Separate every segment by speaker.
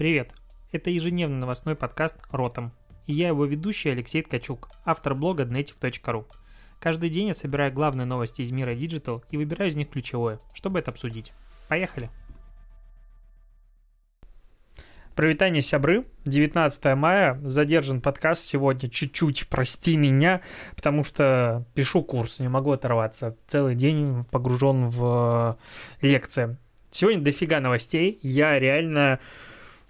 Speaker 1: Привет! Это ежедневный новостной подкаст «Ротом». И я его ведущий Алексей Ткачук, автор блога Dnetiv.ru. Каждый день я собираю главные новости из мира Digital и выбираю из них ключевое, чтобы это обсудить. Поехали! Провитание сябры, 19 мая, задержан подкаст сегодня чуть-чуть, прости меня, потому что пишу курс, не могу оторваться. Целый день погружен в лекции. Сегодня дофига новостей, я реально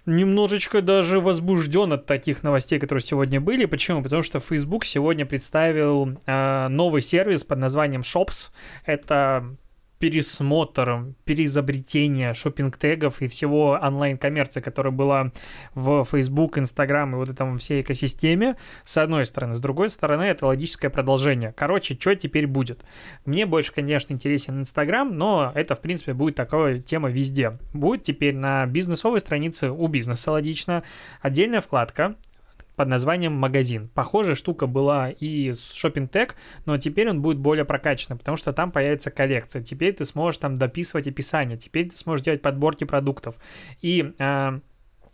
Speaker 1: немножечко даже возбужден от таких новостей, которые сегодня были. Почему? Потому что Facebook сегодня представил э, новый сервис под названием Shops. Это пересмотр, переизобретение шопинг-тегов и всего онлайн-коммерции, которая была в Facebook, Instagram и вот этом всей экосистеме, с одной стороны. С другой стороны, это логическое продолжение. Короче, что теперь будет? Мне больше, конечно, интересен Instagram, но это, в принципе, будет такая тема везде. Будет теперь на бизнесовой странице у бизнеса логично отдельная вкладка, под названием «Магазин». Похожая штука была и с Shopping Tag, но теперь он будет более прокачанный, потому что там появится коллекция. Теперь ты сможешь там дописывать описание, теперь ты сможешь делать подборки продуктов. И э,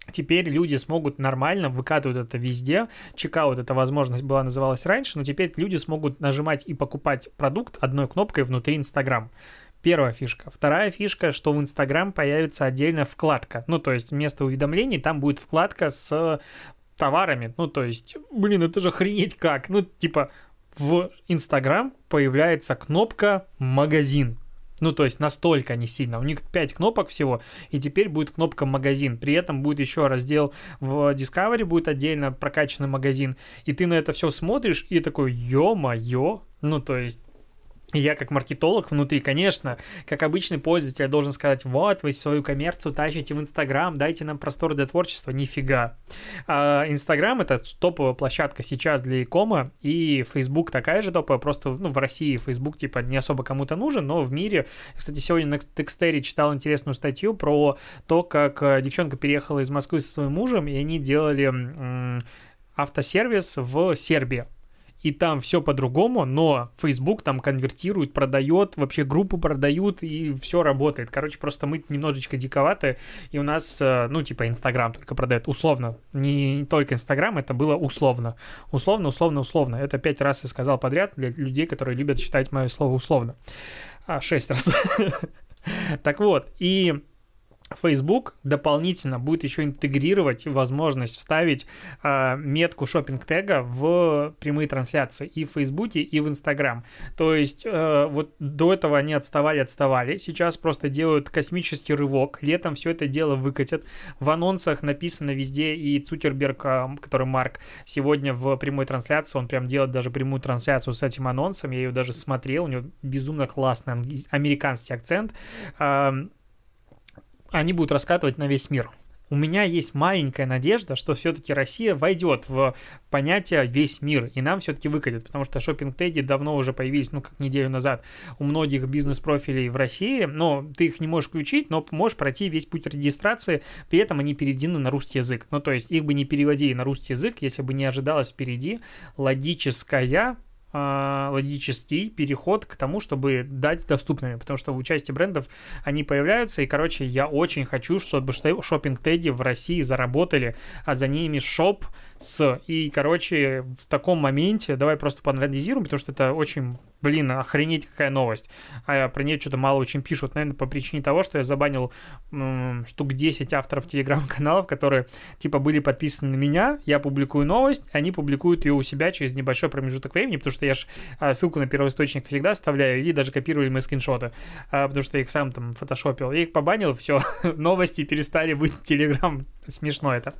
Speaker 1: Теперь люди смогут нормально выкатывать это везде. Чекаут эта возможность была называлась раньше, но теперь люди смогут нажимать и покупать продукт одной кнопкой внутри Инстаграм. Первая фишка. Вторая фишка, что в Инстаграм появится отдельная вкладка. Ну, то есть вместо уведомлений там будет вкладка с товарами. Ну, то есть, блин, это же охренеть как. Ну, типа, в Инстаграм появляется кнопка «Магазин». Ну, то есть настолько не сильно. У них 5 кнопок всего, и теперь будет кнопка «Магазин». При этом будет еще раздел в Discovery, будет отдельно прокачанный магазин. И ты на это все смотришь и такой, ё-моё. Ну, то есть я как маркетолог внутри, конечно, как обычный пользователь, я должен сказать, вот, вы свою коммерцию тащите в Инстаграм, дайте нам простор для творчества. Нифига. А, Инстаграм — это топовая площадка сейчас для икома, и Facebook такая же топовая, просто ну, в России Facebook типа не особо кому-то нужен, но в мире... Кстати, сегодня на Текстере читал интересную статью про то, как э, девчонка переехала из Москвы со своим мужем, и они делали автосервис в Сербии и там все по-другому, но Facebook там конвертирует, продает, вообще группу продают, и все работает. Короче, просто мы немножечко диковаты, и у нас, э, ну, типа, Инстаграм только продает условно. Не, только Инстаграм, это было условно. Условно, условно, условно. Это пять раз я сказал подряд для людей, которые любят считать мое слово условно. А, шесть раз. Так вот, и Facebook дополнительно будет еще интегрировать возможность вставить э, метку шопинг тега в прямые трансляции и в Facebook, и в Instagram. То есть э, вот до этого они отставали, отставали. Сейчас просто делают космический рывок. Летом все это дело выкатят. В анонсах написано везде, и Цукерберг, э, который Марк, сегодня в прямой трансляции, он прям делает даже прямую трансляцию с этим анонсом. Я ее даже смотрел, у него безумно классный американский акцент. Э, они будут раскатывать на весь мир. У меня есть маленькая надежда, что все-таки Россия войдет в понятие весь мир, и нам все-таки выкатит, потому что шопинг-теги давно уже появились, ну, как неделю назад у многих бизнес-профилей в России, но ты их не можешь включить, но можешь пройти весь путь регистрации, при этом они переведены на русский язык. Ну, то есть их бы не переводили на русский язык, если бы не ожидалось впереди логическая логический переход к тому, чтобы дать доступными, потому что в участии брендов они появляются, и, короче, я очень хочу, чтобы шопинг-теги в России заработали, а за ними шоп с, и, короче, в таком моменте, давай просто поанализируем, потому что это очень блин, охренеть какая новость. А про нее что-то мало очень пишут, наверное, по причине того, что я забанил м, штук 10 авторов телеграм-каналов, которые, типа, были подписаны на меня, я публикую новость, они публикуют ее у себя через небольшой промежуток времени, потому что я же а, ссылку на первоисточник всегда оставляю, и даже копировали мои скриншоты, а, потому что я их сам там фотошопил. Я их побанил, все, новости перестали быть телеграм, смешно это.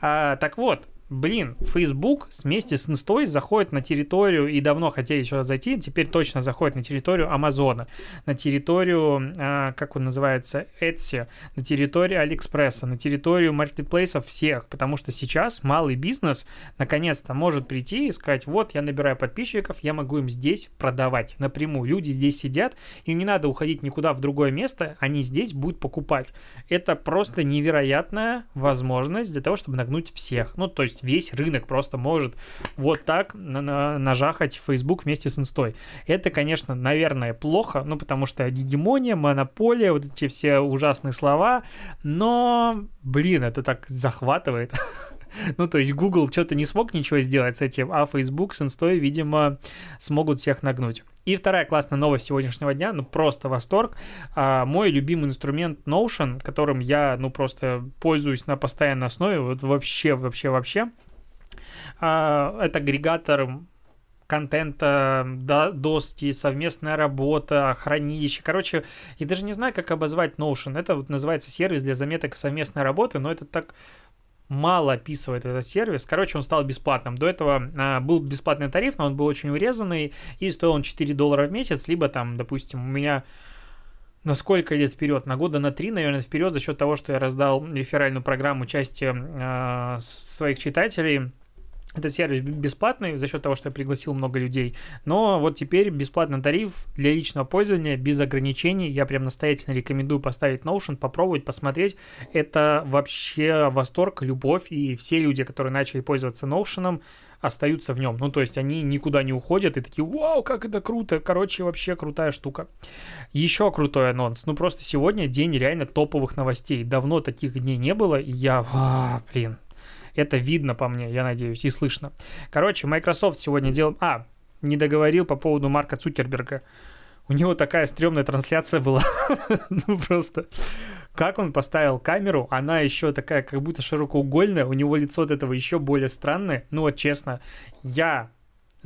Speaker 1: А, так вот, блин, Facebook вместе с Инстой заходит на территорию, и давно хотели еще зайти, теперь точно заходит на территорию Амазона, на территорию, э, как он называется, Etsy, на территорию Алиэкспресса, на территорию маркетплейсов всех, потому что сейчас малый бизнес наконец-то может прийти и сказать, вот, я набираю подписчиков, я могу им здесь продавать напрямую. Люди здесь сидят, им не надо уходить никуда в другое место, они здесь будут покупать. Это просто невероятная возможность для того, чтобы нагнуть всех. Ну, то есть есть весь рынок просто может вот так на на нажахать Facebook вместе с инстой. Это, конечно, наверное, плохо, ну, потому что гегемония, монополия, вот эти все ужасные слова, но, блин, это так захватывает. Ну, то есть Google что-то не смог ничего сделать с этим, а Facebook с инстой, видимо, смогут всех нагнуть. И вторая классная новость сегодняшнего дня, ну просто восторг. А, мой любимый инструмент Notion, которым я, ну просто пользуюсь на постоянной основе, вот вообще, вообще, вообще. А, это агрегатор контента, да, доски, совместная работа, хранилище. Короче, я даже не знаю, как обозвать Notion. Это вот называется сервис для заметок совместной работы, но это так мало описывает этот сервис. Короче, он стал бесплатным. До этого а, был бесплатный тариф, но он был очень урезанный, и стоил он 4 доллара в месяц, либо там, допустим, у меня на сколько лет вперед? На года на три, наверное, вперед за счет того, что я раздал реферальную программу части э, своих читателей этот сервис бесплатный за счет того, что я пригласил много людей. Но вот теперь бесплатный тариф для личного пользования без ограничений. Я прям настоятельно рекомендую поставить Notion, попробовать, посмотреть. Это вообще восторг, любовь. И все люди, которые начали пользоваться Notion, остаются в нем. Ну, то есть они никуда не уходят и такие, вау, как это круто. Короче, вообще крутая штука. Еще крутой анонс. Ну, просто сегодня день реально топовых новостей. Давно таких дней не было, и я, а, блин, это видно по мне, я надеюсь, и слышно. Короче, Microsoft сегодня делал... А, не договорил по поводу Марка Цукерберга. У него такая стрёмная трансляция была. ну просто. Как он поставил камеру, она еще такая, как будто широкоугольная, у него лицо от этого еще более странное. Ну вот честно, я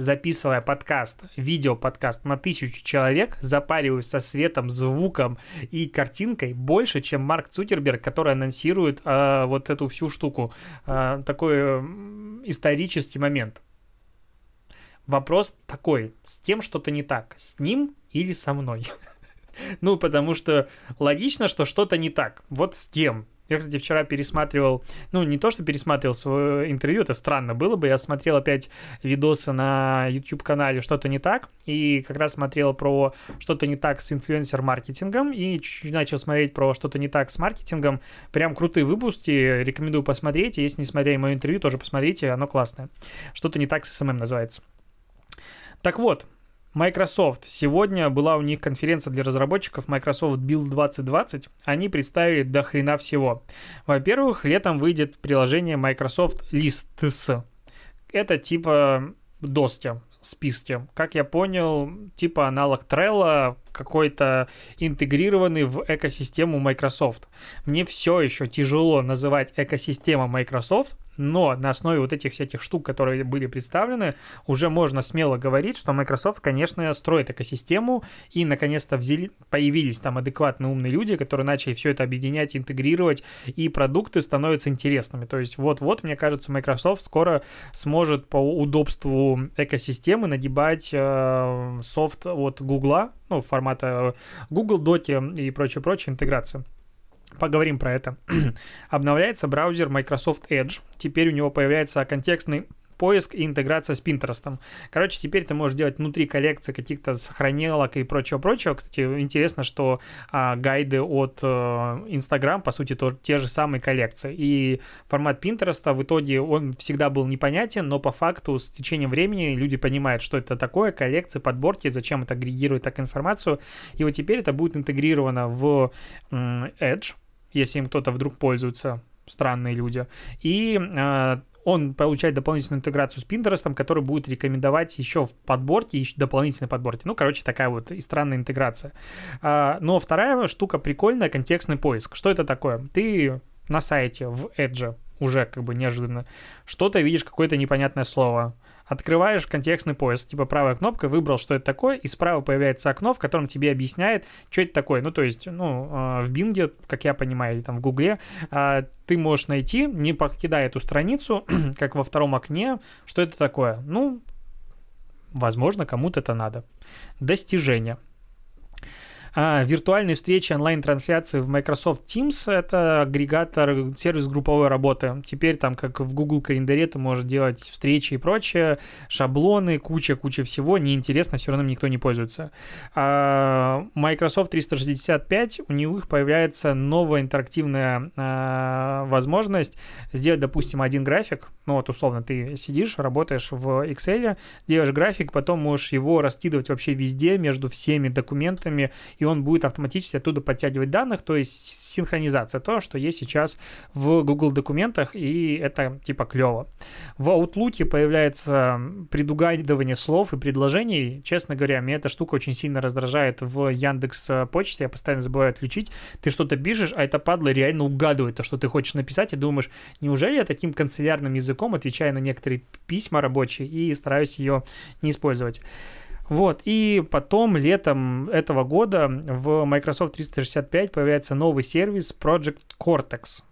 Speaker 1: записывая подкаст, видео-подкаст на тысячу человек, запариваюсь со светом, звуком и картинкой больше, чем Марк Цукерберг, который анонсирует э, вот эту всю штуку. Э, такой э, исторический момент. Вопрос такой, с тем что-то не так, с ним или со мной? Ну, потому что логично, что что-то не так. Вот с кем? Я, кстати, вчера пересматривал, ну, не то, что пересматривал свое интервью, это странно было бы, я смотрел опять видосы на YouTube-канале «Что-то не так», и как раз смотрел про «Что-то не так» с инфлюенсер-маркетингом, и чуть-чуть начал смотреть про «Что-то не так» с маркетингом. Прям крутые выпуски, рекомендую посмотреть, если не смотрели мое интервью, тоже посмотрите, оно классное. «Что-то не так» с SMM называется. Так вот, Microsoft. Сегодня была у них конференция для разработчиков Microsoft Build 2020. Они представили до хрена всего. Во-первых, летом выйдет приложение Microsoft Lists. Это типа доски, списки. Как я понял, типа аналог Trello, какой-то интегрированный в экосистему Microsoft. Мне все еще тяжело называть экосистема Microsoft, но на основе вот этих всяких штук, которые были представлены, уже можно смело говорить, что Microsoft, конечно, строит экосистему, и наконец-то взяли, появились там адекватные умные люди, которые начали все это объединять, интегрировать, и продукты становятся интересными. То есть вот-вот, мне кажется, Microsoft скоро сможет по удобству экосистемы нагибать э, софт от Google, ну, формата Google Доки и прочее-прочее интеграция. Поговорим про это. Обновляется браузер Microsoft Edge. Теперь у него появляется контекстный поиск и интеграция с Pinterest. Короче, теперь ты можешь делать внутри коллекции каких-то сохранилок и прочего-прочего. Кстати, интересно, что а, гайды от э, Instagram, по сути, то, те же самые коллекции. И формат Pinterest в итоге он всегда был непонятен, но по факту с течением времени люди понимают, что это такое, коллекции, подборки, зачем это агрегирует так информацию. И вот теперь это будет интегрировано в Edge, если им кто-то вдруг пользуется, странные люди. И э, он получает дополнительную интеграцию с Pinterest, который будет рекомендовать еще в подборке, еще дополнительной подборке. Ну, короче, такая вот и странная интеграция. А, но вторая штука прикольная, контекстный поиск. Что это такое? Ты на сайте в Edge уже как бы неожиданно что-то видишь, какое-то непонятное слово открываешь контекстный поиск, типа правая кнопка, выбрал, что это такое, и справа появляется окно, в котором тебе объясняет, что это такое. Ну, то есть, ну, а, в Bing, как я понимаю, или там в Гугле, а, ты можешь найти, не покидая эту страницу, как во втором окне, что это такое. Ну, возможно, кому-то это надо. Достижение. А, виртуальные встречи, онлайн-трансляции в Microsoft Teams — это агрегатор, сервис групповой работы. Теперь там, как в Google календаре, ты можешь делать встречи и прочее, шаблоны, куча-куча всего. Неинтересно, все равно никто не пользуется. А Microsoft 365, у них появляется новая интерактивная а, возможность сделать, допустим, один график. Ну вот, условно, ты сидишь, работаешь в Excel, делаешь график, потом можешь его раскидывать вообще везде, между всеми документами, и он будет автоматически оттуда подтягивать данных, то есть синхронизация, то, что есть сейчас в Google документах, и это типа клево. В Outlook появляется предугадывание слов и предложений. Честно говоря, меня эта штука очень сильно раздражает в Яндекс почте, я постоянно забываю отключить. Ты что-то пишешь, а это падла реально угадывает то, что ты хочешь написать, и думаешь, неужели я таким канцелярным языком отвечаю на некоторые письма рабочие и стараюсь ее не использовать. Вот, и потом летом этого года в Microsoft 365 появляется новый сервис Project Cortex.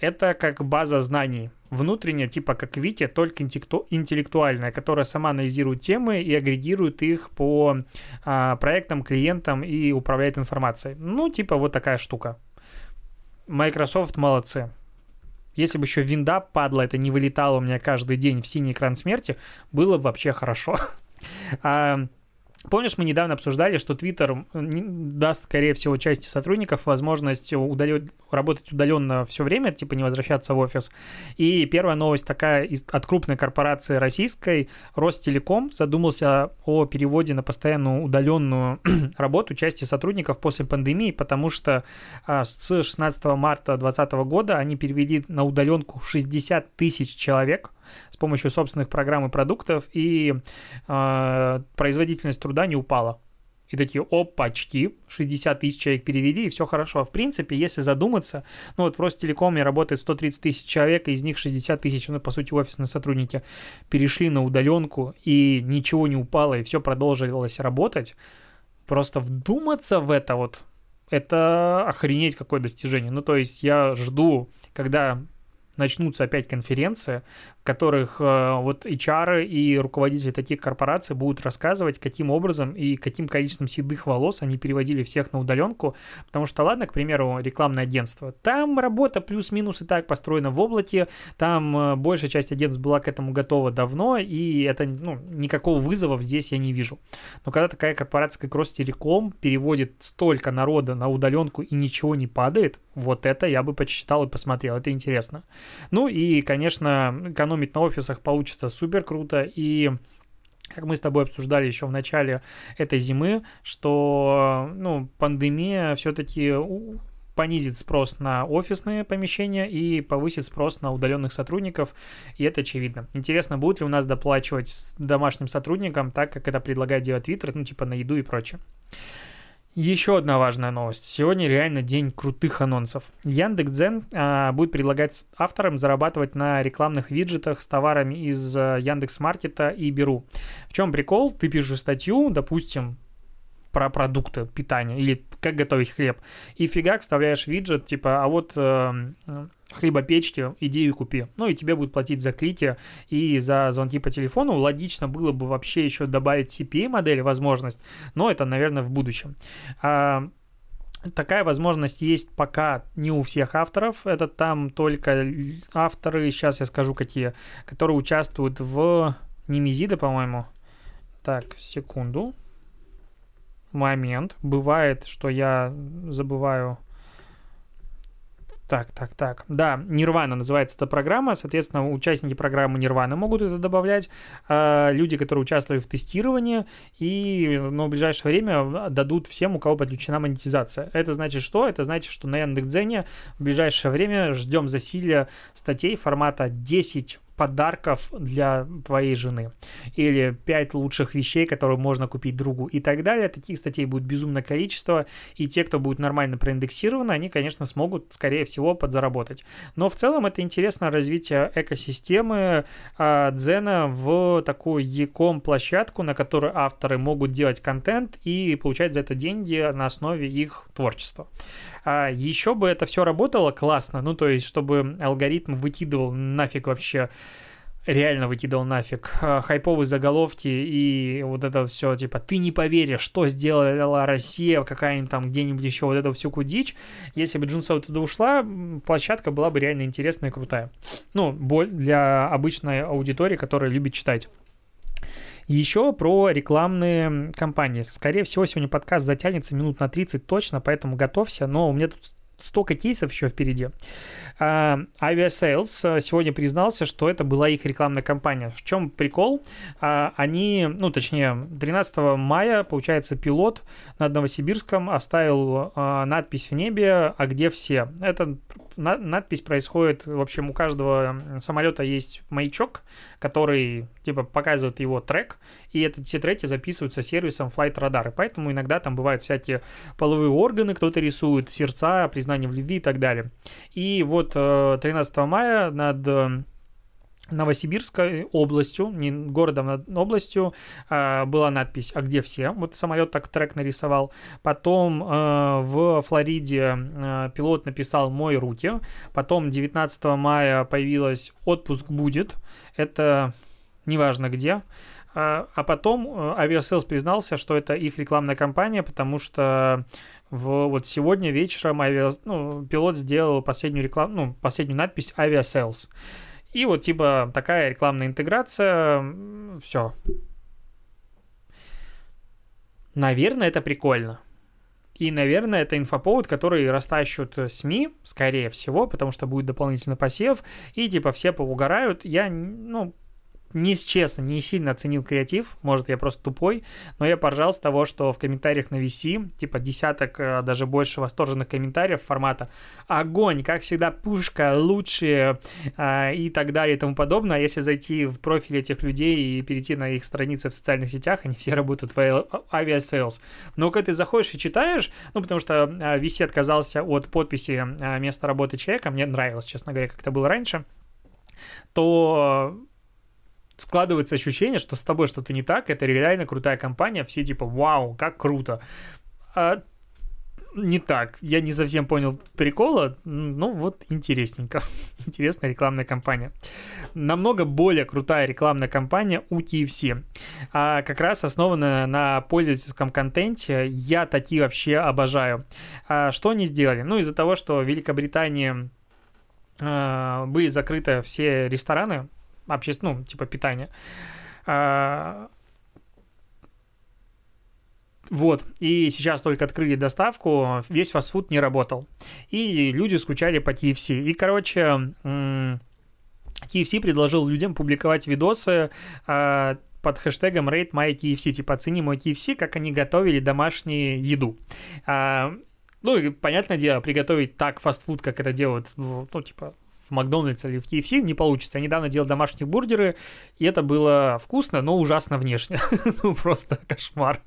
Speaker 1: Это как база знаний, внутренняя, типа как Витя, только интеллектуальная, которая сама анализирует темы и агрегирует их по а, проектам, клиентам и управляет информацией. Ну, типа вот такая штука. Microsoft молодцы. Если бы еще винда падла, это не вылетало у меня каждый день в синий экран смерти, было бы вообще хорошо. А, Помнишь, мы недавно обсуждали, что Twitter даст, скорее всего, части сотрудников возможность удалё... работать удаленно все время, типа не возвращаться в офис. И первая новость такая от крупной корпорации российской, Ростелеком задумался о переводе на постоянную удаленную работу части сотрудников после пандемии, потому что а, с 16 марта 2020 года они перевели на удаленку 60 тысяч человек – с помощью собственных программ и продуктов, и э, производительность труда не упала. И такие, опачки, 60 тысяч человек перевели, и все хорошо. В принципе, если задуматься, ну вот в Ростелекоме работает 130 тысяч человек, из них 60 тысяч, ну, по сути, офисные сотрудники, перешли на удаленку, и ничего не упало, и все продолжилось работать. Просто вдуматься в это вот, это охренеть какое достижение. Ну, то есть я жду, когда начнутся опять конференции, которых э, вот HR и руководители таких корпораций будут рассказывать, каким образом и каким количеством седых волос они переводили всех на удаленку, потому что, ладно, к примеру, рекламное агентство, там работа плюс-минус и так построена в облаке, там э, большая часть агентств была к этому готова давно, и это, ну, никакого вызова здесь я не вижу. Но когда такая корпорация, как Ростелеком, переводит столько народа на удаленку и ничего не падает, вот это я бы почитал и посмотрел, это интересно. Ну и, конечно, экономить на офисах получится супер круто, и как мы с тобой обсуждали еще в начале этой зимы, что ну, пандемия все-таки понизит спрос на офисные помещения и повысит спрос на удаленных сотрудников, и это очевидно. Интересно, будет ли у нас доплачивать домашним сотрудникам так, как это предлагает делать Twitter, ну типа на еду и прочее. Еще одна важная новость. Сегодня реально день крутых анонсов. Яндекс.Дзен а, будет предлагать авторам зарабатывать на рекламных виджетах с товарами из а, Яндекс.Маркета и Беру. В чем прикол? Ты пишешь статью, допустим, про продукты питания или как готовить хлеб. И фигак вставляешь виджет, типа, а вот э, хлебопечки, идею купи. Ну и тебе будут платить за клики и за звонки по телефону. Логично было бы вообще еще добавить CPA-модель, возможность, но это, наверное, в будущем. А, Такая возможность есть пока не у всех авторов. Это там только авторы, сейчас я скажу какие, которые участвуют в Немезида, по-моему. Так, секунду. Момент. Бывает, что я забываю так, так, так. Да, Нирвана называется эта программа. Соответственно, участники программы Нирвана могут это добавлять. А люди, которые участвовали в тестировании, и но в ближайшее время дадут всем, у кого подключена монетизация. Это значит что? Это значит, что на Яндекс.Дзене в ближайшее время ждем засилия статей формата 10 подарков для твоей жены. Или 5 лучших вещей, которые можно купить другу и так далее. Таких статей будет безумное количество. И те, кто будет нормально проиндексированы, они, конечно, смогут, скорее всего, подзаработать. Но в целом это интересное развитие экосистемы э, Дзена в такую e-com площадку, на которой авторы могут делать контент и получать за это деньги на основе их творчества. А еще бы это все работало классно, ну то есть чтобы алгоритм выкидывал нафиг вообще реально выкидывал нафиг. Э, хайповые заголовки и вот это все, типа, ты не поверишь, что сделала Россия, какая-нибудь там где-нибудь еще вот эту всю кудичь. Если бы Джунсова туда ушла, площадка была бы реально интересная и крутая. Ну, боль для обычной аудитории, которая любит читать. Еще про рекламные кампании. Скорее всего, сегодня подкаст затянется минут на 30 точно, поэтому готовься, но у меня тут столько кейсов еще впереди. Uh, Aviasales э, сегодня признался, что это была их рекламная кампания. В чем прикол? Uh, они, ну, точнее, 13 мая, получается, пилот над Новосибирском оставил uh, надпись в небе «А где все?». Это на- надпись происходит, в общем, у каждого самолета есть маячок, который, типа, показывает его трек, и это, все треки записываются сервисом Flight Radar, и поэтому иногда там бывают всякие половые органы, кто-то рисует, сердца, признание в любви и так далее. И вот 13 э, мая над э, Новосибирской областью, не городом, а областью, э, была надпись «А где все?». Вот самолет так трек нарисовал. Потом э, в Флориде э, пилот написал «Мой руки». Потом 19 мая появилась «Отпуск будет». Это неважно где. А, а потом Aviasales признался, что это их рекламная кампания, потому что в, вот сегодня вечером авиа, ну, пилот сделал последнюю рекламу, ну, последнюю надпись Aviasales. И вот типа такая рекламная интеграция, все. Наверное, это прикольно. И, наверное, это инфоповод, который растащут СМИ, скорее всего, потому что будет дополнительный посев, и типа все поугорают. Я, ну, не честно, не сильно оценил креатив, может, я просто тупой, но я поржал с того, что в комментариях на VC, типа десяток, э, даже больше восторженных комментариев формата «Огонь, как всегда, пушка, лучшие» э, и так далее и тому подобное. А если зайти в профиль этих людей и перейти на их страницы в социальных сетях, они все работают в Aviasales. Но когда ты заходишь и читаешь, ну, потому что VC отказался от подписи места работы человека, мне нравилось, честно говоря, как это было раньше, то складывается ощущение, что с тобой что-то не так, это реально крутая компания, все типа, вау, как круто. А не так. Я не совсем понял прикола. Ну, вот интересненько. Интересная рекламная кампания. Намного более крутая рекламная кампания у TFC. А как раз основана на пользовательском контенте. Я такие вообще обожаю. А что они сделали? Ну, из-за того, что в Великобритании а, были закрыты все рестораны, общественное, ну, типа питания. А, вот, и сейчас только открыли доставку, весь фастфуд не работал. И люди скучали по KFC. И, короче, KFC предложил людям публиковать видосы а, под хэштегом Rate My KFC, типа оцени мой KFC, как они готовили домашнюю еду. А, ну, и, понятное дело, приготовить так фастфуд, как это делают, ну, типа, в Макдональдс или в KFC не получится. Я недавно делал домашние бургеры, и это было вкусно, но ужасно внешне. ну, просто кошмар.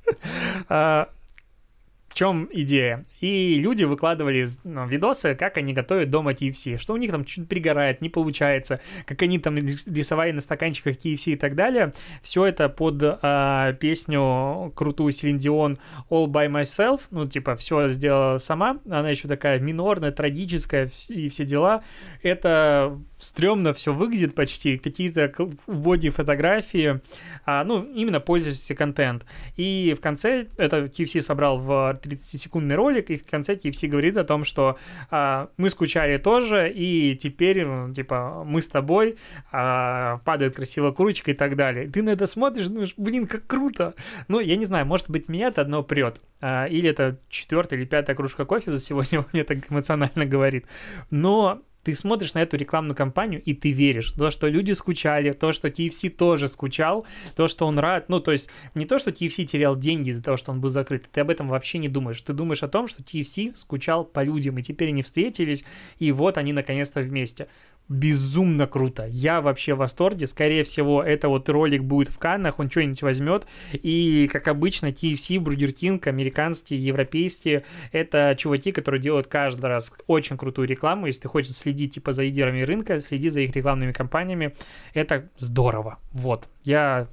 Speaker 1: В чем идея? И люди выкладывали ну, видосы, как они готовят дома KFC, что у них там чуть пригорает, не получается, как они там рисовали на стаканчиках KFC и так далее. Все это под э, песню крутую Селин Дион All By Myself, ну, типа, все сделала сама, она еще такая минорная, трагическая и все дела. Это стрёмно все выглядит почти, какие-то вводные фотографии, а, ну, именно пользовательский контент. И в конце, это KFC собрал в 30-секундный ролик, и в конце KFC говорит о том, что а, мы скучали тоже, и теперь, типа, мы с тобой, а, падает красивая курочка и так далее. Ты на это смотришь, думаешь, блин, как круто. Ну, я не знаю, может быть, меня это одно прет. А, или это четвертая или пятая кружка кофе за сегодня мне так эмоционально говорит. Но ты смотришь на эту рекламную кампанию, и ты веришь. То, что люди скучали, то, что TFC тоже скучал, то, что он рад. Ну, то есть не то, что TFC терял деньги из-за того, что он был закрыт. Ты об этом вообще не думаешь. Ты думаешь о том, что TFC скучал по людям, и теперь они встретились, и вот они наконец-то вместе безумно круто. Я вообще в восторге. Скорее всего, это вот ролик будет в Каннах, он что-нибудь возьмет. И, как обычно, KFC, Burger King, американские, европейские, это чуваки, которые делают каждый раз очень крутую рекламу. Если ты хочешь следить, типа, за лидерами рынка, следи за их рекламными кампаниями. Это здорово. Вот. Я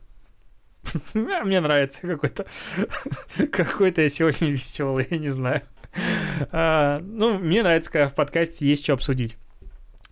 Speaker 1: мне нравится какой-то какой-то я сегодня веселый, я не знаю. А, ну, мне нравится, когда в подкасте есть что обсудить.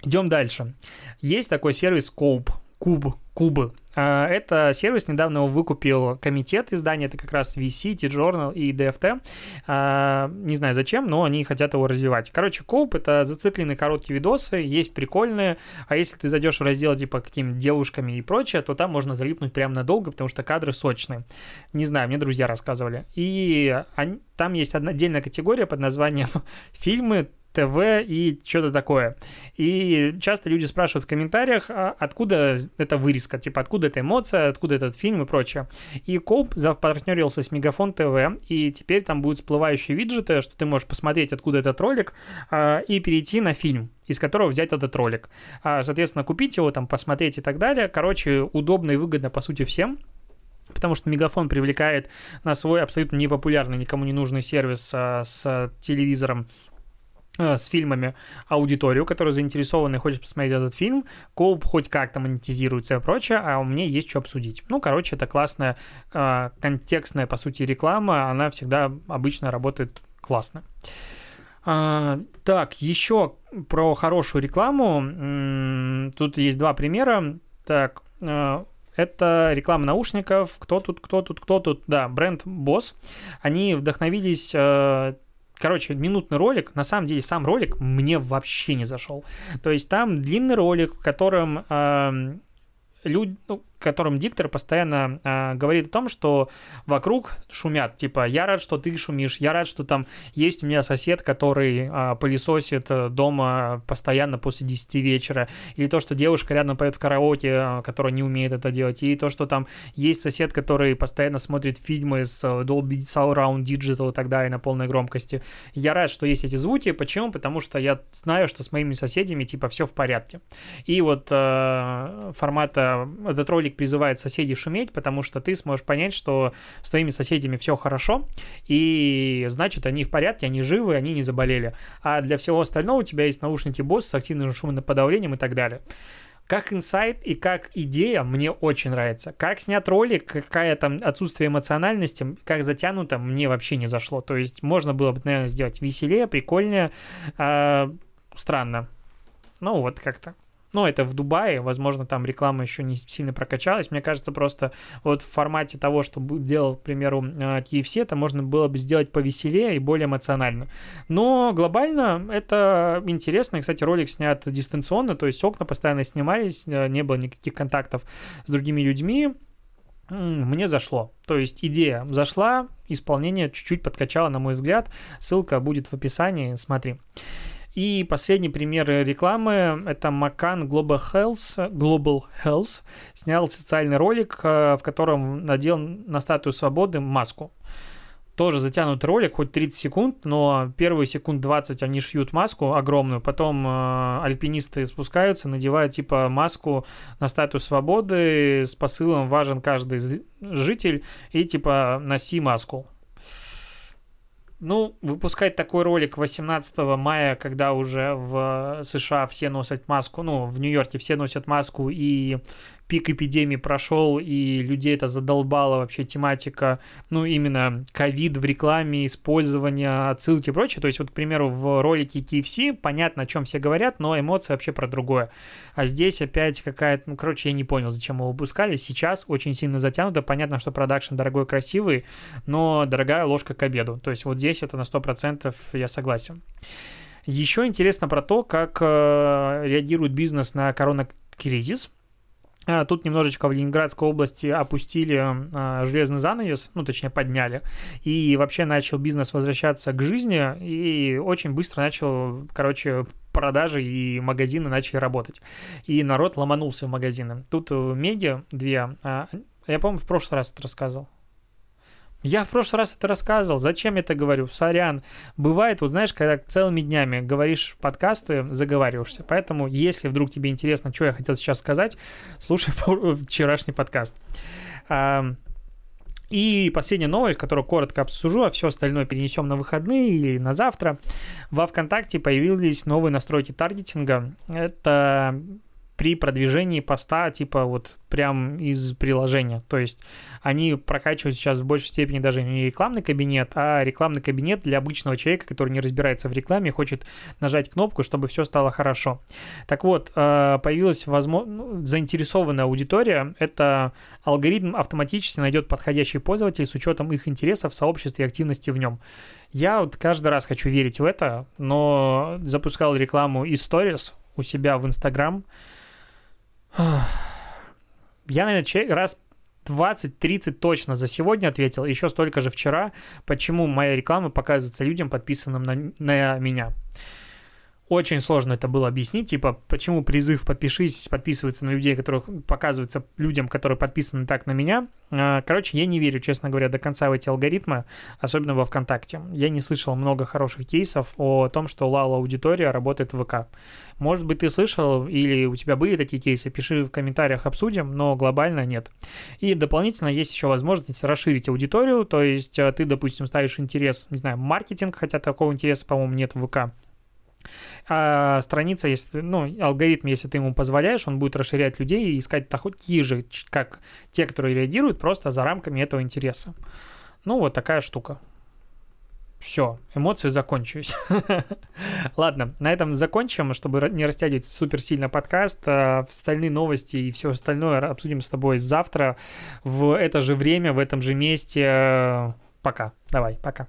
Speaker 1: Идем дальше. Есть такой сервис Cope. Куб, Кубы. А, это сервис недавно его выкупил комитет издания, это как раз VC, T-Journal и DFT. А, не знаю зачем, но они хотят его развивать. Короче, Коуп — это зацикленные короткие видосы, есть прикольные, а если ты зайдешь в раздел типа какими-то девушками и прочее, то там можно залипнуть прямо надолго, потому что кадры сочные. Не знаю, мне друзья рассказывали. И они, там есть одна отдельная категория под названием фильмы, ТВ и что-то такое. И часто люди спрашивают в комментариях, а откуда эта вырезка, типа откуда эта эмоция, откуда этот фильм и прочее. И Коуп запартнерился с Мегафон ТВ, и теперь там будут всплывающие виджеты, что ты можешь посмотреть, откуда этот ролик, а, и перейти на фильм из которого взять этот ролик. А, соответственно, купить его, там, посмотреть и так далее. Короче, удобно и выгодно, по сути, всем потому что Мегафон привлекает на свой абсолютно непопулярный, никому не нужный сервис а, с телевизором Э, с фильмами аудиторию, которая заинтересована и хочет посмотреть этот фильм, Коуп хоть как-то монетизируется и прочее, а у меня есть что обсудить. Ну, короче, это классная э, контекстная, по сути, реклама, она всегда обычно работает классно. А, так, еще про хорошую рекламу. Тут есть два примера. Так, э, это реклама наушников. Кто тут, кто тут, кто тут? Да, бренд Boss. Они вдохновились э, Короче, минутный ролик, на самом деле сам ролик мне вообще не зашел. То есть там длинный ролик, в котором э, люди, ну, котором диктор постоянно э, говорит о том, что вокруг шумят. Типа, я рад, что ты шумишь, я рад, что там есть у меня сосед, который э, пылесосит э, дома постоянно после 10 вечера. Или то, что девушка рядом поет в караоке, э, которая не умеет это делать. И то, что там есть сосед, который постоянно смотрит фильмы с Dolby Surround Digital и так далее на полной громкости. Я рад, что есть эти звуки. Почему? Потому что я знаю, что с моими соседями типа все в порядке. И вот э, формата этот ролик ролик призывает соседей шуметь, потому что ты сможешь понять, что с твоими соседями все хорошо, и значит, они в порядке, они живы, они не заболели. А для всего остального у тебя есть наушники Bose с активным шумоподавлением и так далее. Как инсайт и как идея мне очень нравится. Как снят ролик, какая там отсутствие эмоциональности, как затянуто, мне вообще не зашло. То есть можно было бы, наверное, сделать веселее, прикольнее. Э, странно. Ну вот как-то. Ну, это в Дубае, возможно, там реклама еще не сильно прокачалась. Мне кажется, просто вот в формате того, что делал, к примеру, TFC, это можно было бы сделать повеселее и более эмоционально. Но глобально это интересно. И, кстати, ролик снят дистанционно, то есть окна постоянно снимались, э, не было никаких контактов с другими людьми мне зашло. То есть идея зашла, исполнение чуть-чуть подкачало, на мой взгляд. Ссылка будет в описании, смотри. И последний пример рекламы – это Macan Global Health, Global Health снял социальный ролик, э, в котором надел на статую свободы маску. Тоже затянут ролик, хоть 30 секунд, но первые секунд 20 они шьют маску огромную, потом э, альпинисты спускаются, надевают типа маску на статую свободы с посылом «важен каждый житель» и типа «носи маску». Ну, выпускать такой ролик 18 мая, когда уже в США все носят маску, ну, в Нью-Йорке все носят маску, и пик эпидемии прошел, и людей это задолбала вообще тематика, ну, именно ковид в рекламе, использование, отсылки и прочее. То есть, вот, к примеру, в ролике KFC понятно, о чем все говорят, но эмоции вообще про другое. А здесь опять какая-то, ну, короче, я не понял, зачем его выпускали. Сейчас очень сильно затянуто. Понятно, что продакшн дорогой, красивый, но дорогая ложка к обеду. То есть, вот здесь это на 100% я согласен. Еще интересно про то, как э, реагирует бизнес на коронакризис. А, тут немножечко в Ленинградской области опустили а, железный занавес, ну, точнее, подняли, и вообще начал бизнес возвращаться к жизни, и очень быстро начал, короче, продажи и магазины начали работать. И народ ломанулся в магазины. Тут медиа две, а, я, по-моему, в прошлый раз это рассказывал. Я в прошлый раз это рассказывал. Зачем я это говорю? Сорян. Бывает, вот знаешь, когда целыми днями говоришь подкасты, заговариваешься. Поэтому, если вдруг тебе интересно, что я хотел сейчас сказать, слушай вчерашний подкаст. И последняя новость, которую коротко обсужу, а все остальное перенесем на выходные или на завтра. Во ВКонтакте появились новые настройки таргетинга. Это при продвижении поста, типа вот прям из приложения. То есть они прокачивают сейчас в большей степени даже не рекламный кабинет, а рекламный кабинет для обычного человека, который не разбирается в рекламе, хочет нажать кнопку, чтобы все стало хорошо. Так вот, э, появилась возможно, ну, заинтересованная аудитория. Это алгоритм автоматически найдет подходящий пользователь с учетом их интересов в сообществе и активности в нем. Я вот каждый раз хочу верить в это, но запускал рекламу из Stories у себя в Instagram. Я, наверное, раз 20-30 точно за сегодня ответил, еще столько же вчера, почему моя реклама показывается людям, подписанным на, на меня. Очень сложно это было объяснить, типа, почему призыв «подпишись» подписывается на людей, которых показывается людям, которые подписаны так на меня. А, короче, я не верю, честно говоря, до конца в эти алгоритмы, особенно во ВКонтакте. Я не слышал много хороших кейсов о том, что Лала аудитория работает в ВК. Может быть, ты слышал или у тебя были такие кейсы, пиши в комментариях, обсудим, но глобально нет. И дополнительно есть еще возможность расширить аудиторию, то есть э, ты, допустим, ставишь интерес, не знаю, маркетинг, хотя такого интереса, по-моему, нет в ВК, а страница, если, ну, алгоритм, если ты ему позволяешь, он будет расширять людей и искать такие же, как те, которые реагируют просто за рамками этого интереса. Ну, вот такая штука. Все, эмоции закончились. Ладно, на этом закончим, чтобы не растягивать супер сильно подкаст. А, остальные новости и все остальное обсудим с тобой завтра в это же время, в этом же месте. Пока. Давай, пока.